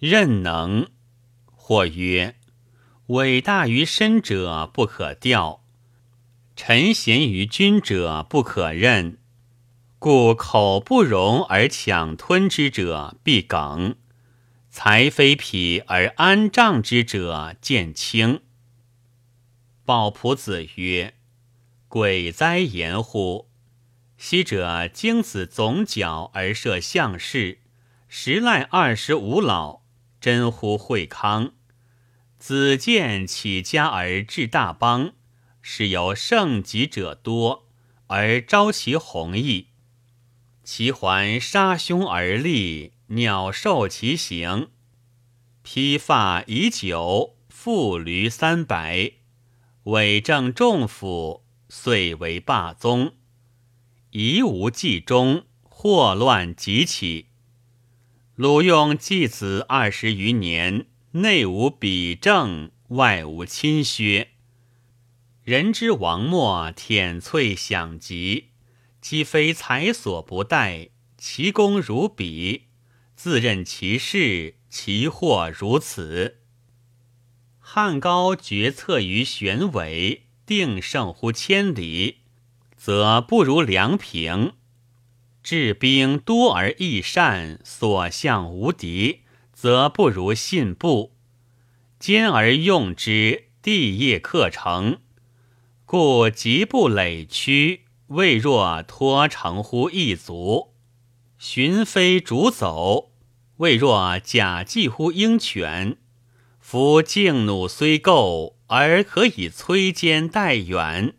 任能。或曰：伟大于身者不可调，臣贤于君者不可任。故口不容而强吞之者必梗，才非匹而安仗之者见轻。鲍仆子曰：“鬼哉言乎！昔者经子总角而设相事，时赖二十五老，真乎惠康。子建起家而治大邦，是由盛极者多，而招其弘毅。”其环杀兄而立，鸟兽其行。披发已久，负驴三百，伪正众府，遂为霸宗。夷无计中，祸乱即起。鲁用继子二十余年，内无比政，外无侵削。人之王末，舔翠享极。岂非才所不逮？其功如彼，自任其事，其祸如此。汉高决策于玄伟，定胜乎千里，则不如梁平；治兵多而益善，所向无敌，则不如信步；兼而用之，地业克成，故极不累屈。未若托成乎一族，寻飞逐走；未若假计乎鹰犬。夫静弩虽够，而可以摧坚待远；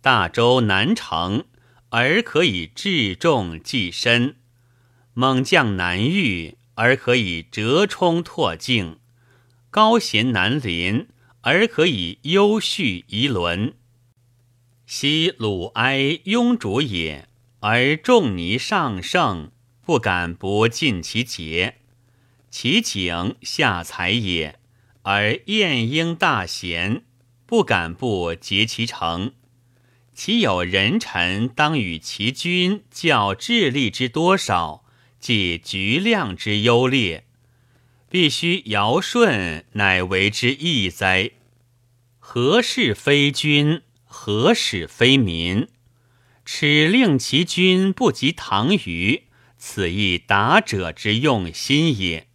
大周难成，而可以治众济身；猛将难御，而可以折冲拓境；高贤难临，而可以优叙夷伦。昔鲁哀庸主也，而仲尼上圣，不敢不尽其节；其景下才也，而晏婴大贤，不敢不竭其诚。其有人臣当与其君较智力之多少，即局量之优劣，必须尧舜乃为之义哉？何事非君？何使非民？耻令其君不及唐虞，此亦达者之用心也。